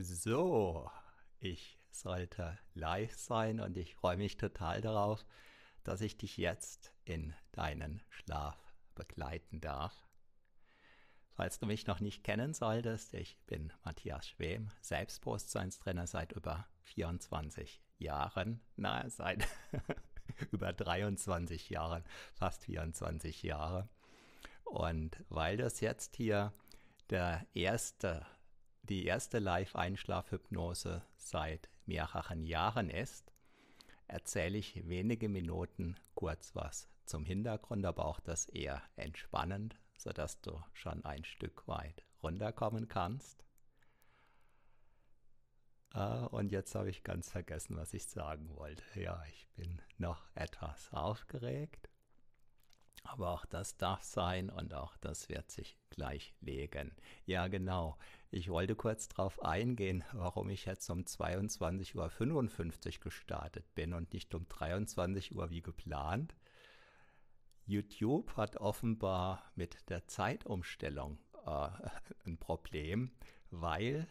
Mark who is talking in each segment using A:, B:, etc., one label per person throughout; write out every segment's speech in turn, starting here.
A: So, ich sollte live sein und ich freue mich total darauf, dass ich dich jetzt in deinen Schlaf begleiten darf. Falls du mich noch nicht kennen solltest, ich bin Matthias Schwem, Selbstbewusstseinstrainer seit über 24 Jahren, na, seit über 23 Jahren, fast 24 Jahre. Und weil das jetzt hier der erste die erste Live-Einschlafhypnose seit mehreren Jahren ist, erzähle ich wenige Minuten kurz was zum Hintergrund, aber auch das eher entspannend, sodass du schon ein Stück weit runterkommen kannst. Ah, und jetzt habe ich ganz vergessen, was ich sagen wollte. Ja, ich bin noch etwas aufgeregt. Aber auch das darf sein und auch das wird sich gleich legen. Ja, genau. Ich wollte kurz darauf eingehen, warum ich jetzt um 22.55 Uhr gestartet bin und nicht um 23 Uhr wie geplant. YouTube hat offenbar mit der Zeitumstellung äh, ein Problem, weil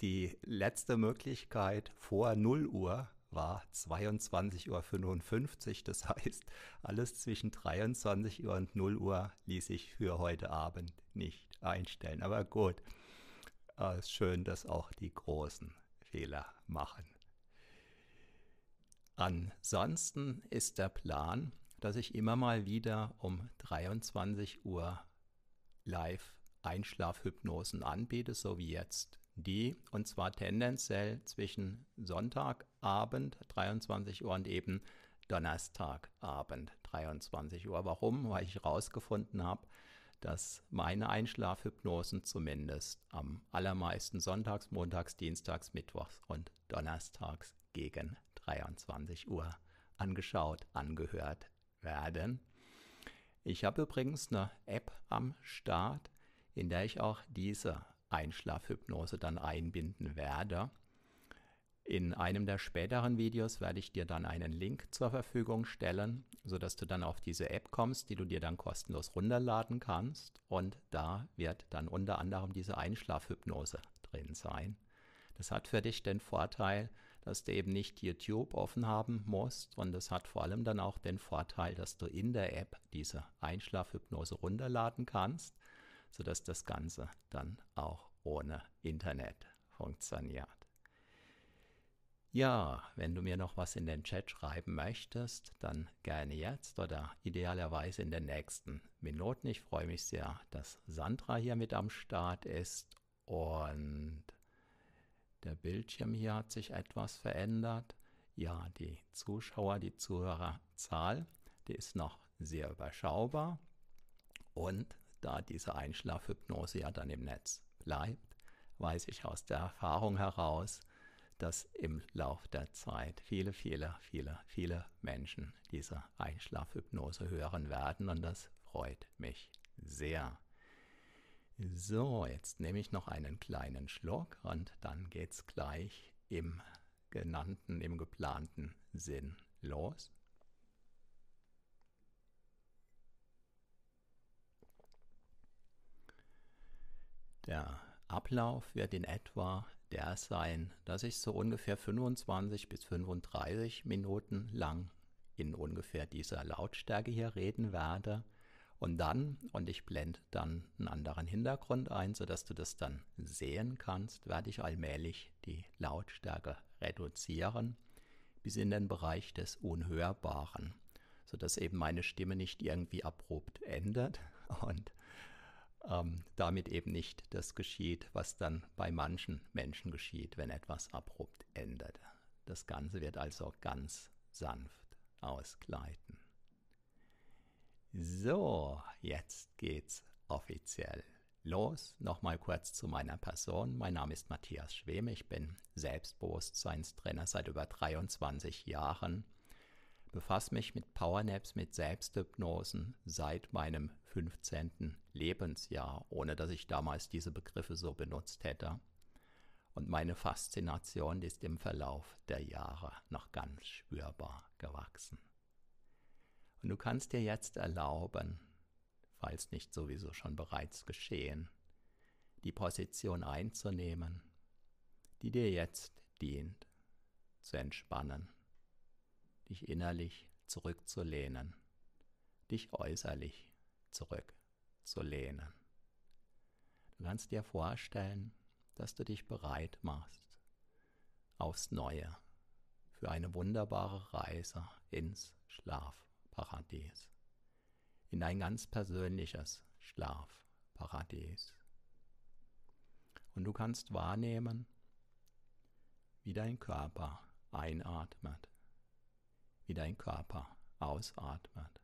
A: die letzte Möglichkeit vor 0 Uhr war 22.55 Uhr. Das heißt, alles zwischen 23 Uhr und 0 Uhr ließ ich für heute Abend nicht einstellen. Aber gut, äh, ist schön, dass auch die großen Fehler machen. Ansonsten ist der Plan, dass ich immer mal wieder um 23 Uhr live Einschlafhypnosen anbiete, so wie jetzt die, und zwar tendenziell zwischen Sonntagabend 23 Uhr und eben Donnerstagabend 23 Uhr. Warum? Weil ich herausgefunden habe, dass meine Einschlafhypnosen zumindest am allermeisten sonntags, montags, dienstags, mittwochs und donnerstags gegen 23 Uhr angeschaut, angehört werden. Ich habe übrigens eine App am Start, in der ich auch diese Einschlafhypnose dann einbinden werde. In einem der späteren Videos werde ich dir dann einen Link zur Verfügung stellen, sodass du dann auf diese App kommst, die du dir dann kostenlos runterladen kannst. Und da wird dann unter anderem diese Einschlafhypnose drin sein. Das hat für dich den Vorteil, dass du eben nicht YouTube offen haben musst und es hat vor allem dann auch den Vorteil, dass du in der App diese Einschlafhypnose runterladen kannst sodass das Ganze dann auch ohne Internet funktioniert. Ja, wenn du mir noch was in den Chat schreiben möchtest, dann gerne jetzt oder idealerweise in den nächsten Minuten. Ich freue mich sehr, dass Sandra hier mit am Start ist und der Bildschirm hier hat sich etwas verändert. Ja, die Zuschauer, die Zuhörerzahl, die ist noch sehr überschaubar und da diese Einschlafhypnose ja dann im Netz bleibt, weiß ich aus der Erfahrung heraus, dass im Lauf der Zeit viele, viele, viele, viele Menschen diese Einschlafhypnose hören werden und das freut mich sehr. So, jetzt nehme ich noch einen kleinen Schluck und dann geht's gleich im genannten, im geplanten Sinn los. Der Ablauf wird in etwa der sein, dass ich so ungefähr 25 bis 35 Minuten lang in ungefähr dieser Lautstärke hier reden werde. Und dann, und ich blende dann einen anderen Hintergrund ein, sodass du das dann sehen kannst, werde ich allmählich die Lautstärke reduzieren bis in den Bereich des Unhörbaren, sodass eben meine Stimme nicht irgendwie abrupt endet und ähm, damit eben nicht das geschieht, was dann bei manchen Menschen geschieht, wenn etwas abrupt endet. Das Ganze wird also ganz sanft ausgleiten. So, jetzt geht's offiziell los. Nochmal kurz zu meiner Person. Mein Name ist Matthias Schweme. Ich bin Selbstbewusstseinstrainer seit über 23 Jahren befasse mich mit Powernaps, mit Selbsthypnosen seit meinem 15. Lebensjahr, ohne dass ich damals diese Begriffe so benutzt hätte. Und meine Faszination ist im Verlauf der Jahre noch ganz spürbar gewachsen. Und du kannst dir jetzt erlauben, falls nicht sowieso schon bereits geschehen, die Position einzunehmen, die dir jetzt dient, zu entspannen, dich innerlich zurückzulehnen, dich äußerlich zurückzulehnen. Du kannst dir vorstellen, dass du dich bereit machst aufs Neue für eine wunderbare Reise ins Schlafparadies, in ein ganz persönliches Schlafparadies. Und du kannst wahrnehmen, wie dein Körper einatmet, wie dein Körper ausatmet,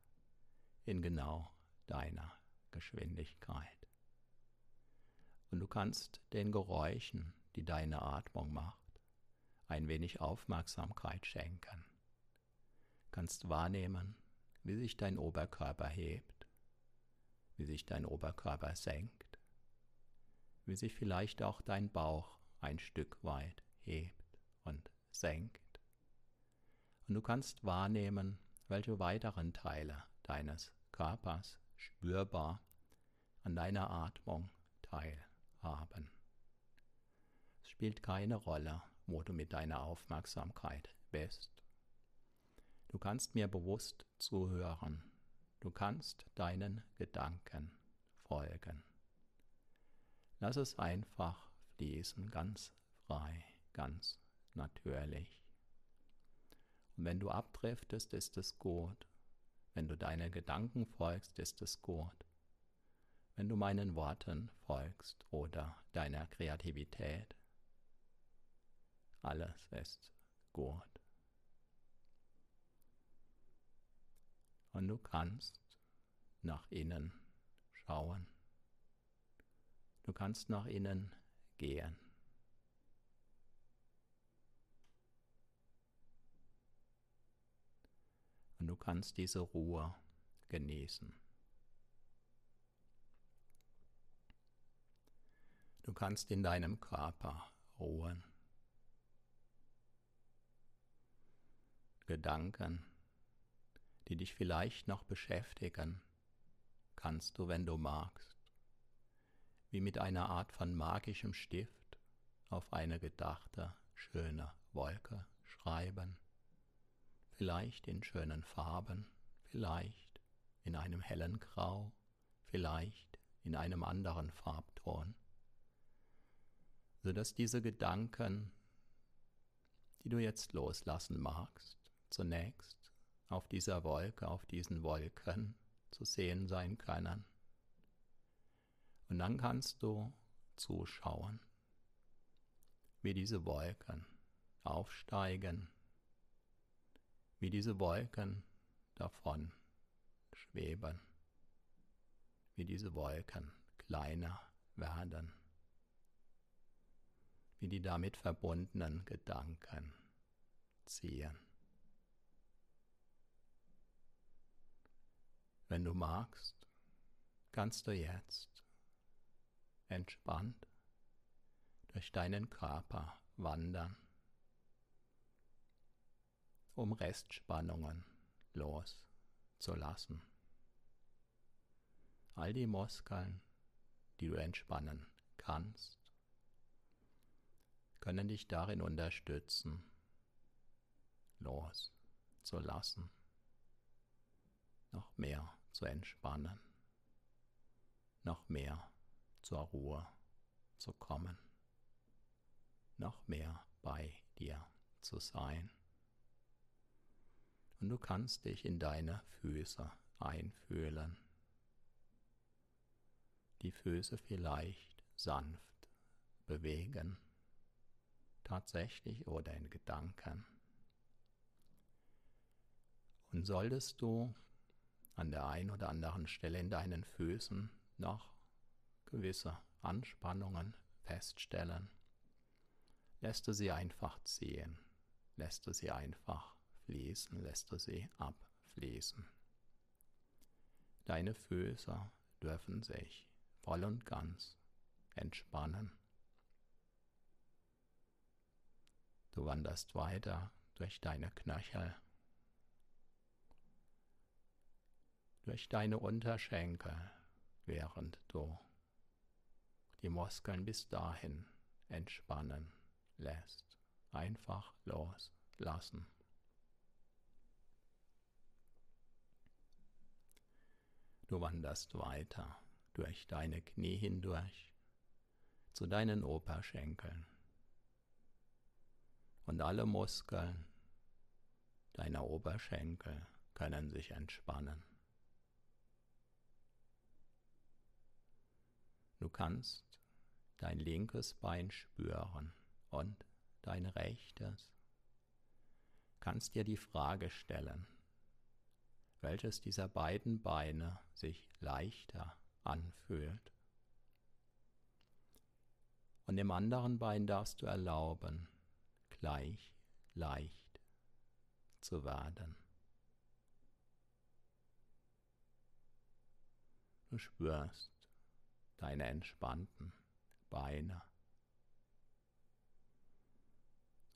A: in genau deiner Geschwindigkeit. Und du kannst den Geräuschen, die deine Atmung macht, ein wenig Aufmerksamkeit schenken. Kannst wahrnehmen, wie sich dein Oberkörper hebt, wie sich dein Oberkörper senkt, wie sich vielleicht auch dein Bauch ein Stück weit hebt und senkt. Und du kannst wahrnehmen, welche weiteren Teile deines Körpers spürbar an deiner Atmung teilhaben. Es spielt keine Rolle, wo du mit deiner Aufmerksamkeit bist. Du kannst mir bewusst zuhören. Du kannst deinen Gedanken folgen. Lass es einfach fließen, ganz frei, ganz natürlich. Und wenn du abdriftest, ist es gut. Wenn du deinen Gedanken folgst, ist es gut. Wenn du meinen Worten folgst oder deiner Kreativität, alles ist gut. Und du kannst nach innen schauen. Du kannst nach innen gehen. Du kannst diese Ruhe genießen. Du kannst in deinem Körper ruhen. Gedanken, die dich vielleicht noch beschäftigen, kannst du, wenn du magst, wie mit einer Art von magischem Stift auf eine gedachte, schöne Wolke schreiben vielleicht in schönen Farben, vielleicht in einem hellen Grau, vielleicht in einem anderen Farbton, so dass diese Gedanken, die du jetzt loslassen magst, zunächst auf dieser Wolke, auf diesen Wolken zu sehen sein können. Und dann kannst du zuschauen, wie diese Wolken aufsteigen wie diese Wolken davon schweben, wie diese Wolken kleiner werden, wie die damit verbundenen Gedanken ziehen. Wenn du magst, kannst du jetzt entspannt durch deinen Körper wandern um Restspannungen loszulassen. All die Muskeln, die du entspannen kannst, können dich darin unterstützen, loszulassen, noch mehr zu entspannen, noch mehr zur Ruhe zu kommen, noch mehr bei dir zu sein und du kannst dich in deine Füße einfühlen. Die Füße vielleicht sanft bewegen, tatsächlich oder in Gedanken. Und solltest du an der einen oder anderen Stelle in deinen Füßen noch gewisse Anspannungen feststellen, lässt du sie einfach ziehen, lässt du sie einfach fließen, lässt du sie abfließen. Deine Füße dürfen sich voll und ganz entspannen. Du wanderst weiter durch deine Knöchel, durch deine Unterschenkel, während du die Muskeln bis dahin entspannen lässt. Einfach loslassen. Du wanderst weiter durch deine Knie hindurch zu deinen Oberschenkeln. Und alle Muskeln deiner Oberschenkel können sich entspannen. Du kannst dein linkes Bein spüren und dein rechtes. Kannst dir die Frage stellen, welches dieser beiden Beine sich leichter anfühlt. Und dem anderen Bein darfst du erlauben, gleich leicht zu werden. Du spürst deine entspannten Beine.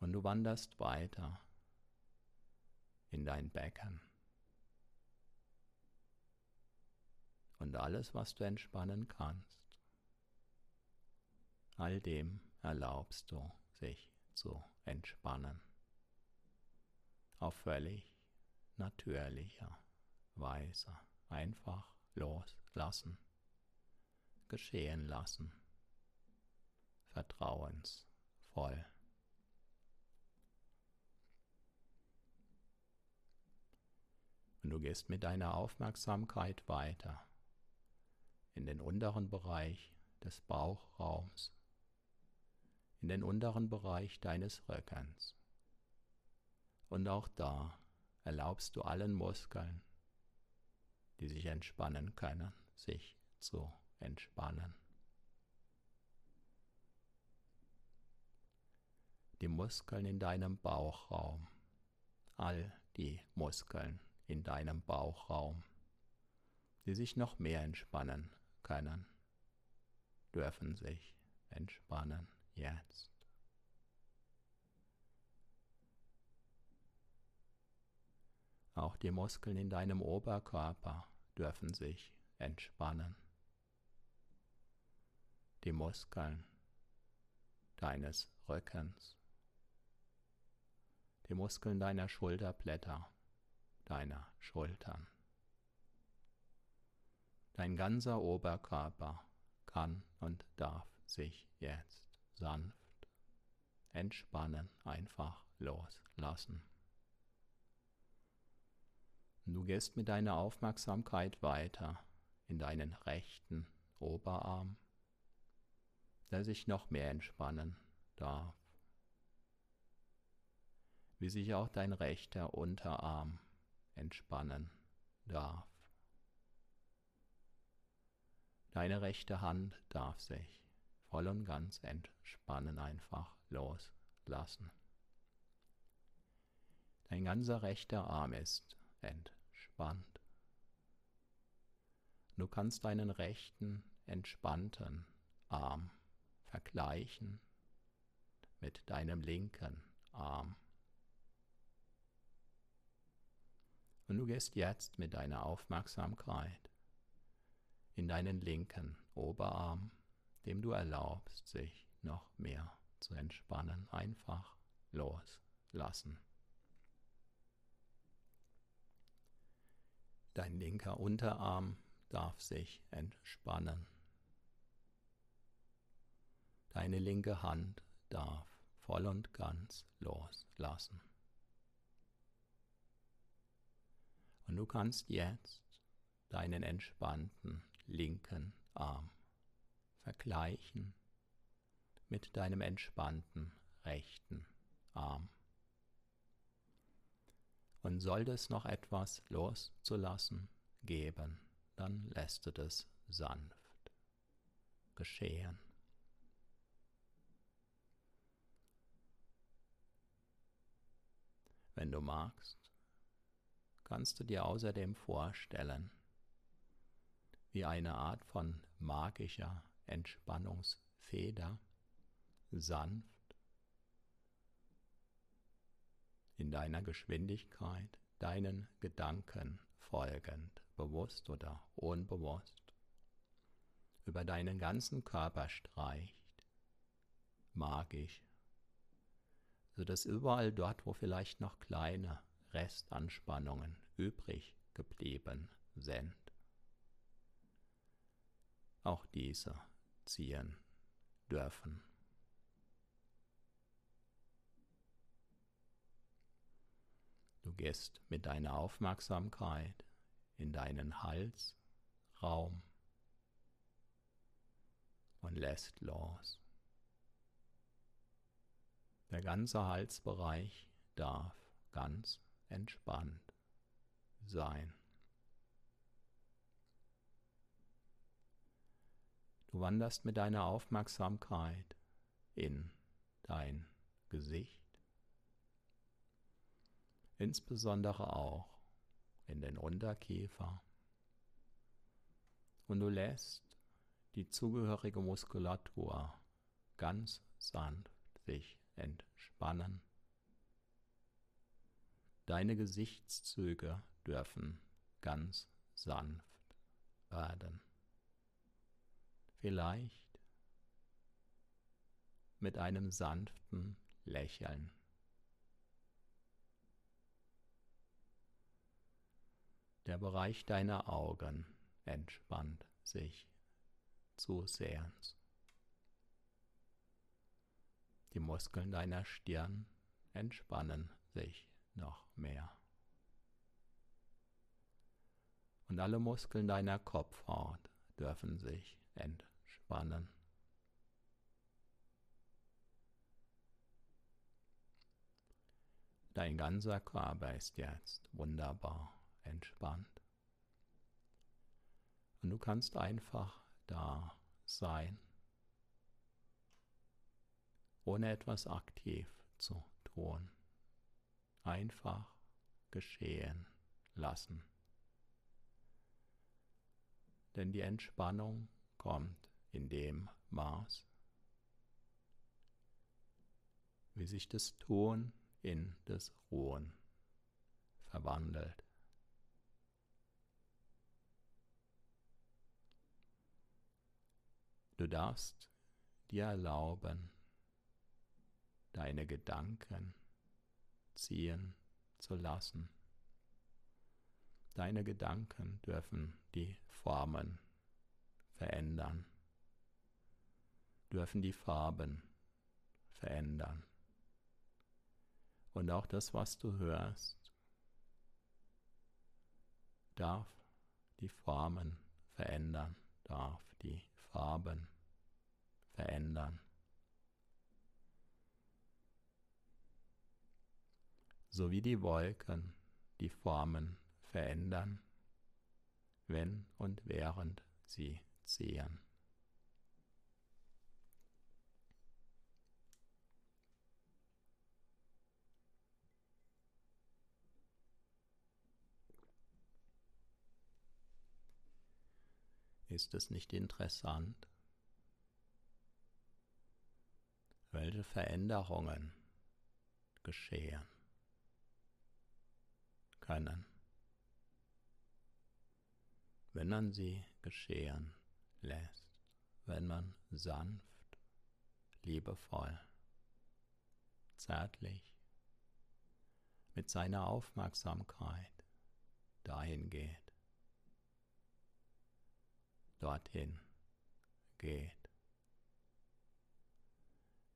A: Und du wanderst weiter in dein Becken. Und alles, was du entspannen kannst, all dem erlaubst du sich zu entspannen. Auf völlig natürlicher Weise. Einfach loslassen, geschehen lassen, vertrauensvoll. Und du gehst mit deiner Aufmerksamkeit weiter in den unteren Bereich des Bauchraums, in den unteren Bereich deines Rückens. Und auch da erlaubst du allen Muskeln, die sich entspannen können, sich zu entspannen. Die Muskeln in deinem Bauchraum, all die Muskeln in deinem Bauchraum, die sich noch mehr entspannen können, dürfen sich entspannen jetzt. Auch die Muskeln in deinem Oberkörper dürfen sich entspannen. Die Muskeln deines Rückens, die Muskeln deiner Schulterblätter, deiner Schultern. Dein ganzer Oberkörper kann und darf sich jetzt sanft entspannen, einfach loslassen. Du gehst mit deiner Aufmerksamkeit weiter in deinen rechten Oberarm, der sich noch mehr entspannen darf, wie sich auch dein rechter Unterarm entspannen darf. Deine rechte Hand darf sich voll und ganz entspannen, einfach loslassen. Dein ganzer rechter Arm ist entspannt. Du kannst deinen rechten entspannten Arm vergleichen mit deinem linken Arm. Und du gehst jetzt mit deiner Aufmerksamkeit in deinen linken Oberarm, dem du erlaubst, sich noch mehr zu entspannen, einfach loslassen. Dein linker Unterarm darf sich entspannen. Deine linke Hand darf voll und ganz loslassen. Und du kannst jetzt deinen entspannten linken Arm vergleichen mit deinem entspannten rechten Arm. Und sollte es noch etwas loszulassen geben, dann lässt du das sanft geschehen. Wenn du magst, kannst du dir außerdem vorstellen, wie eine Art von magischer Entspannungsfeder, sanft in deiner Geschwindigkeit, deinen Gedanken folgend, bewusst oder unbewusst, über deinen ganzen Körper streicht, magisch sodass überall dort, wo vielleicht noch kleine Restanspannungen übrig geblieben sind, auch diese ziehen dürfen. Du gehst mit deiner Aufmerksamkeit in deinen Halsraum und lässt los. Der ganze Halsbereich darf ganz entspannt sein. Du wanderst mit deiner Aufmerksamkeit in dein Gesicht, insbesondere auch in den Unterkiefer und du lässt die zugehörige Muskulatur ganz sanft sich entspannen. Deine Gesichtszüge dürfen ganz sanft werden. Vielleicht mit einem sanften Lächeln. Der Bereich deiner Augen entspannt sich zusehends. Die Muskeln deiner Stirn entspannen sich noch mehr. Und alle Muskeln deiner Kopfhaut dürfen sich entspannen. Dein ganzer Körper ist jetzt wunderbar entspannt. Und du kannst einfach da sein, ohne etwas aktiv zu tun. Einfach geschehen lassen. Denn die Entspannung kommt in dem Maß, wie sich das Tun in das Ruhen verwandelt. Du darfst dir erlauben, deine Gedanken ziehen zu lassen. Deine Gedanken dürfen die Formen verändern, dürfen die Farben verändern. Und auch das, was du hörst, darf die Formen verändern, darf die Farben verändern. So wie die Wolken die Formen verändern, wenn und während sie ziehen. Ist es nicht interessant, welche Veränderungen geschehen können, wenn man sie geschehen lässt, wenn man sanft, liebevoll, zärtlich mit seiner Aufmerksamkeit dahin geht dorthin geht.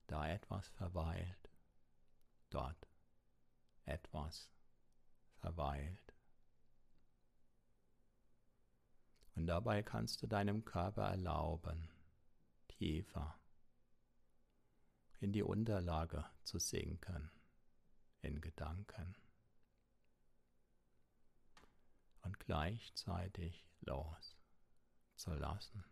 A: Da etwas verweilt, dort etwas verweilt. Und dabei kannst du deinem Körper erlauben, tiefer in die Unterlage zu sinken, in Gedanken. Und gleichzeitig los zu lassen.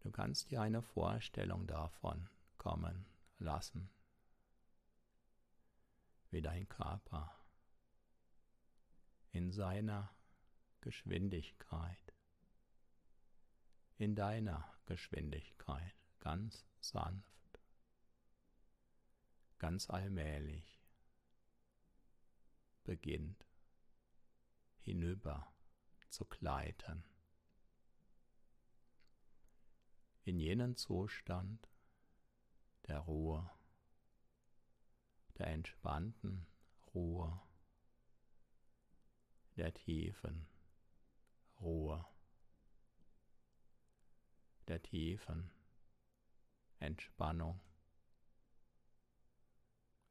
A: Du kannst dir eine Vorstellung davon kommen lassen, wie dein Körper in seiner Geschwindigkeit, in deiner Geschwindigkeit ganz sanft, ganz allmählich beginnt hinüber zu gleiten. In jenen Zustand, der Ruhe, der entspannten Ruhe, der tiefen Ruhe, der tiefen Entspannung,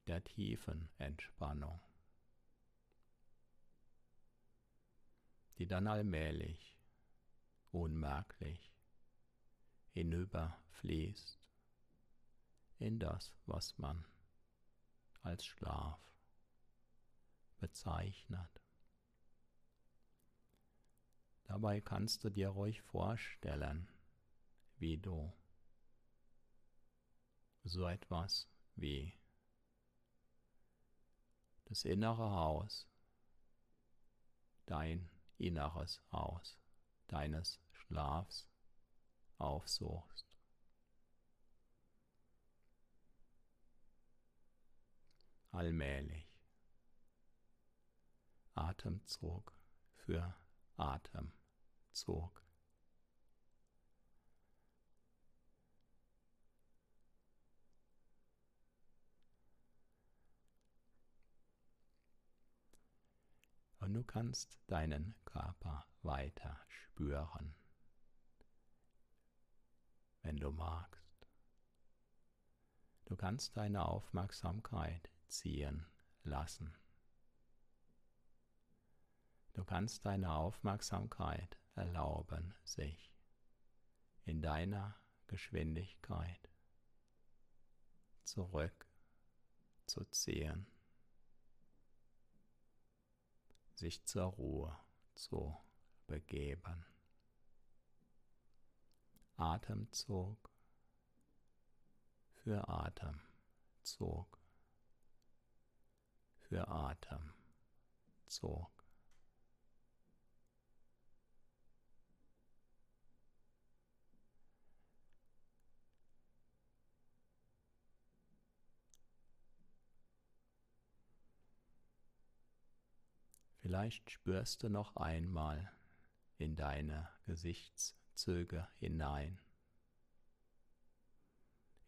A: der tiefen Entspannung, die dann allmählich, unmerklich hinüberfließt in das, was man als Schlaf bezeichnet. Dabei kannst du dir ruhig vorstellen, wie du so etwas wie das innere Haus, dein inneres Haus deines Schlafs aufsuchst. Allmählich, Atemzug für Atemzug. Und du kannst deinen Körper weiter spüren wenn du magst. Du kannst deine Aufmerksamkeit ziehen lassen. Du kannst deine Aufmerksamkeit erlauben, sich in deiner Geschwindigkeit zurück zu ziehen, sich zur Ruhe zu begeben. Atemzug für Atemzug für Atemzug. Vielleicht spürst du noch einmal in deine Gesichts Züge hinein,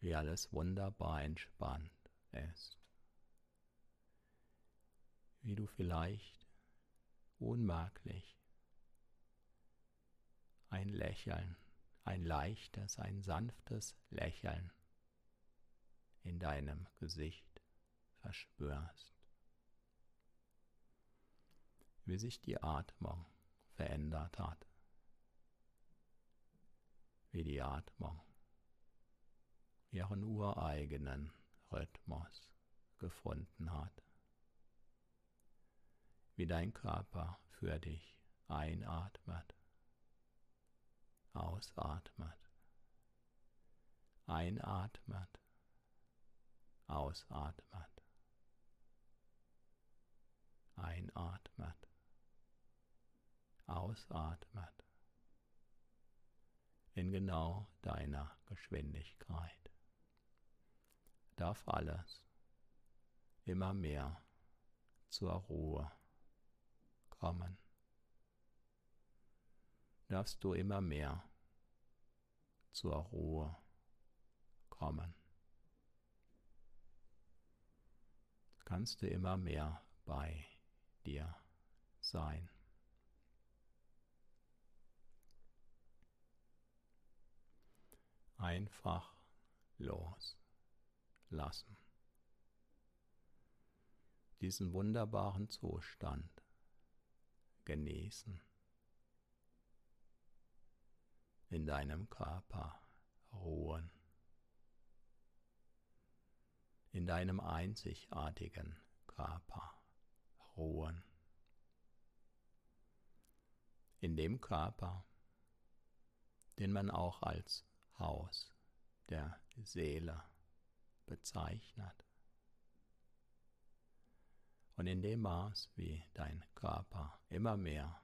A: wie alles wunderbar entspannt ist, wie du vielleicht unmerklich ein Lächeln, ein leichtes, ein sanftes Lächeln in deinem Gesicht verspürst, wie sich die Atmung verändert hat. Wie die Atmung ihren ureigenen Rhythmus gefunden hat, wie dein Körper für dich einatmet, ausatmet, einatmet, ausatmet, einatmet, ausatmet in genau deiner Geschwindigkeit. Darf alles immer mehr zur Ruhe kommen. Darfst du immer mehr zur Ruhe kommen. Kannst du immer mehr bei dir sein. Einfach loslassen. Diesen wunderbaren Zustand genießen. In deinem Körper ruhen. In deinem einzigartigen Körper ruhen. In dem Körper, den man auch als Haus der Seele bezeichnet. Und in dem Maß, wie dein Körper immer mehr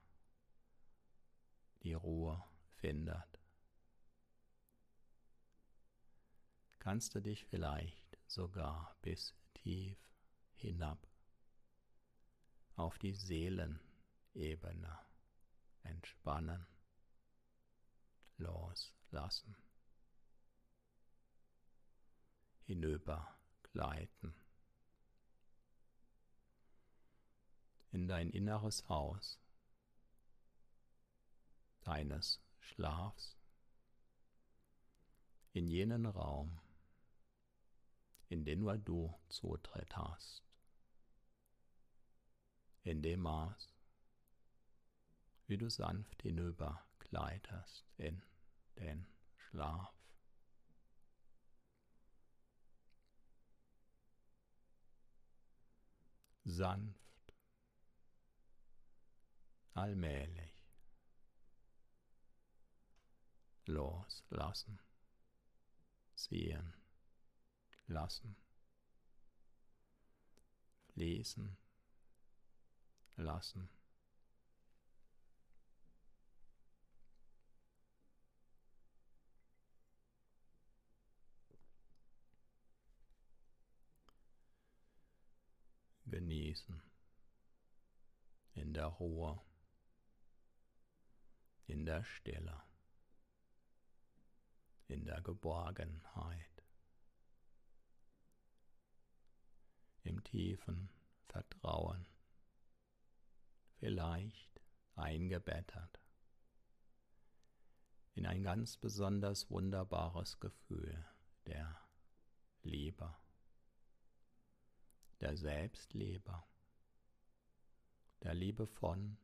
A: die Ruhe findet, kannst du dich vielleicht sogar bis tief hinab auf die Seelenebene entspannen, loslassen hinüber gleiten. In dein inneres Haus deines Schlafs, in jenen Raum, in den nur du Zutritt hast, in dem Maß, wie du sanft hinüber gleitest in den Schlaf. Sanft, allmählich loslassen, sehen lassen, fließen lassen. Genießen. In der Ruhe, in der Stille, in der Geborgenheit, im tiefen Vertrauen, vielleicht eingebettet. In ein ganz besonders wunderbares Gefühl der Liebe der Selbstliebe, der Liebe von,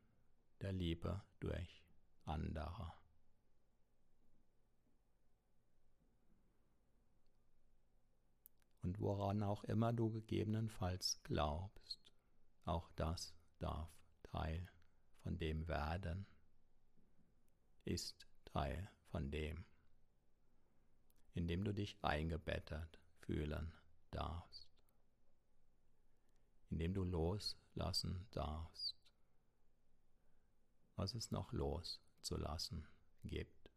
A: der Liebe durch andere. Und woran auch immer du gegebenenfalls glaubst, auch das darf Teil von dem werden, ist Teil von dem, in dem du dich eingebettet fühlen darfst indem du loslassen darfst, was es noch loszulassen gibt.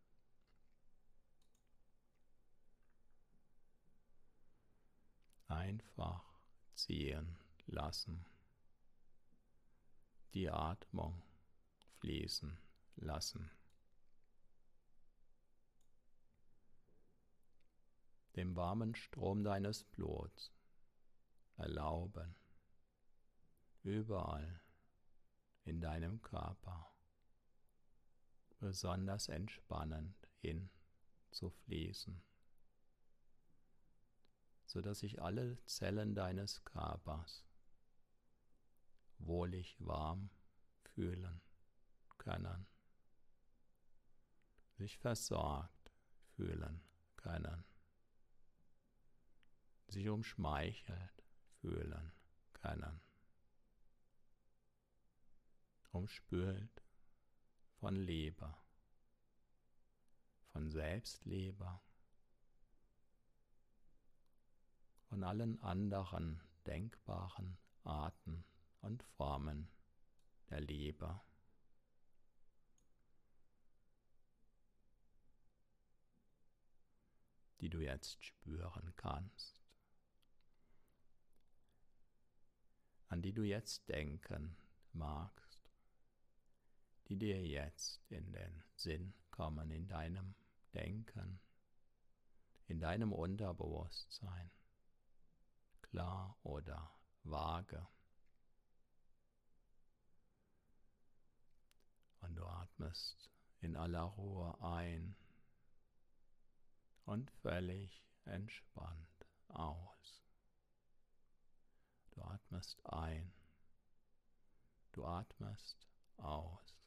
A: Einfach ziehen lassen, die Atmung fließen lassen. dem warmen Strom deines Bluts erlauben, überall in deinem Körper besonders entspannend hin zu fließen, sodass sich alle Zellen deines Körpers wohlig warm fühlen können, sich versorgt fühlen können, sich umschmeichelt fühlen können umspült von Leber, von Selbstleber, von allen anderen denkbaren Arten und Formen der Leber. die du jetzt spüren kannst, an die du jetzt denken magst die dir jetzt in den Sinn kommen, in deinem Denken, in deinem Unterbewusstsein, klar oder vage. Und du atmest in aller Ruhe ein und völlig entspannt aus. Du atmest ein, du atmest aus.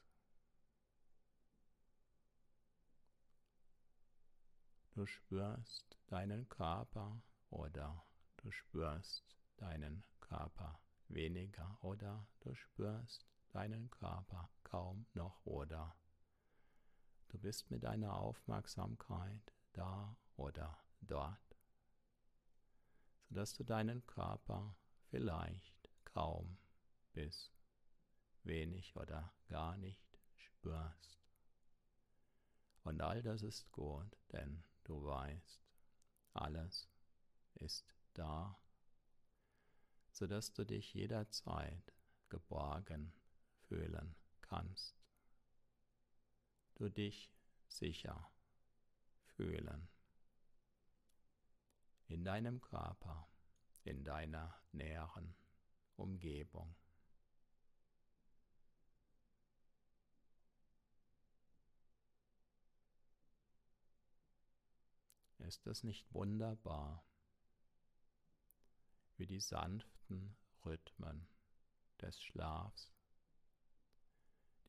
A: Du spürst deinen Körper oder du spürst deinen Körper weniger oder du spürst deinen Körper kaum noch oder du bist mit deiner Aufmerksamkeit da oder dort, sodass du deinen Körper vielleicht kaum bis wenig oder gar nicht spürst. Und all das ist gut, denn Du weißt, alles ist da, sodass du dich jederzeit geborgen fühlen kannst. Du dich sicher fühlen in deinem Körper, in deiner näheren Umgebung. Ist es nicht wunderbar, wie die sanften Rhythmen des Schlafs,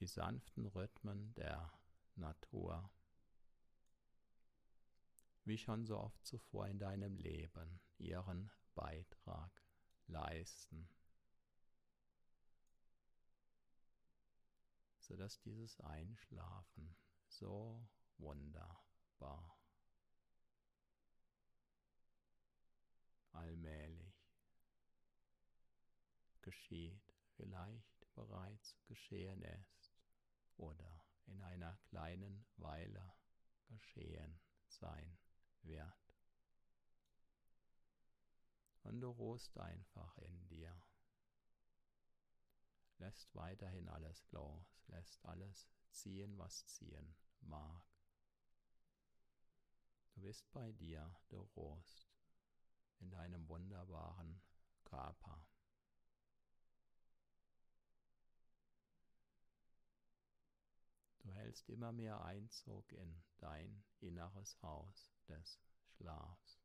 A: die sanften Rhythmen der Natur, wie schon so oft zuvor in deinem Leben, ihren Beitrag leisten, sodass dieses Einschlafen so wunderbar allmählich geschieht, vielleicht bereits geschehen ist oder in einer kleinen Weile geschehen sein wird. Und du ruhst einfach in dir, lässt weiterhin alles los, lässt alles ziehen, was ziehen mag. Du bist bei dir, du ruhst in deinem wunderbaren Körper. Hältst immer mehr Einzug in dein inneres Haus des Schlafs,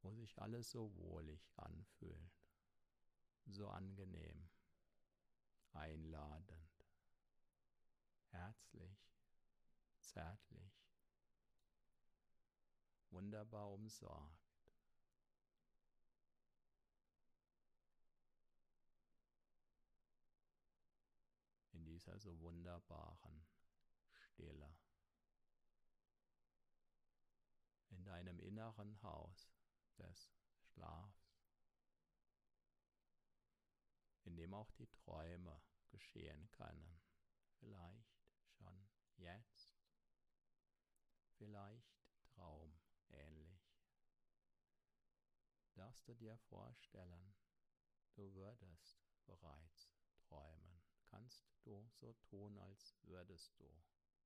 A: wo sich alles so wohlig anfühlt, so angenehm, einladend, herzlich, zärtlich wunderbar umsorgt. Dieser so wunderbaren Stille. In deinem inneren Haus des Schlafs, in dem auch die Träume geschehen können. Vielleicht schon jetzt, vielleicht Traum ähnlich. Darfst du dir vorstellen, du würdest bereits träumen. Kannst du so tun, als würdest du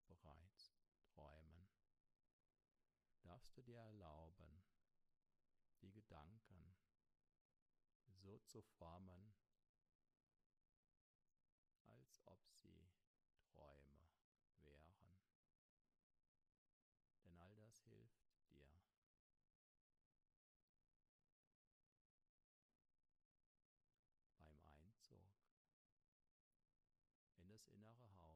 A: bereits träumen. Darfst du dir erlauben, die Gedanken so zu formen, das innere Haus.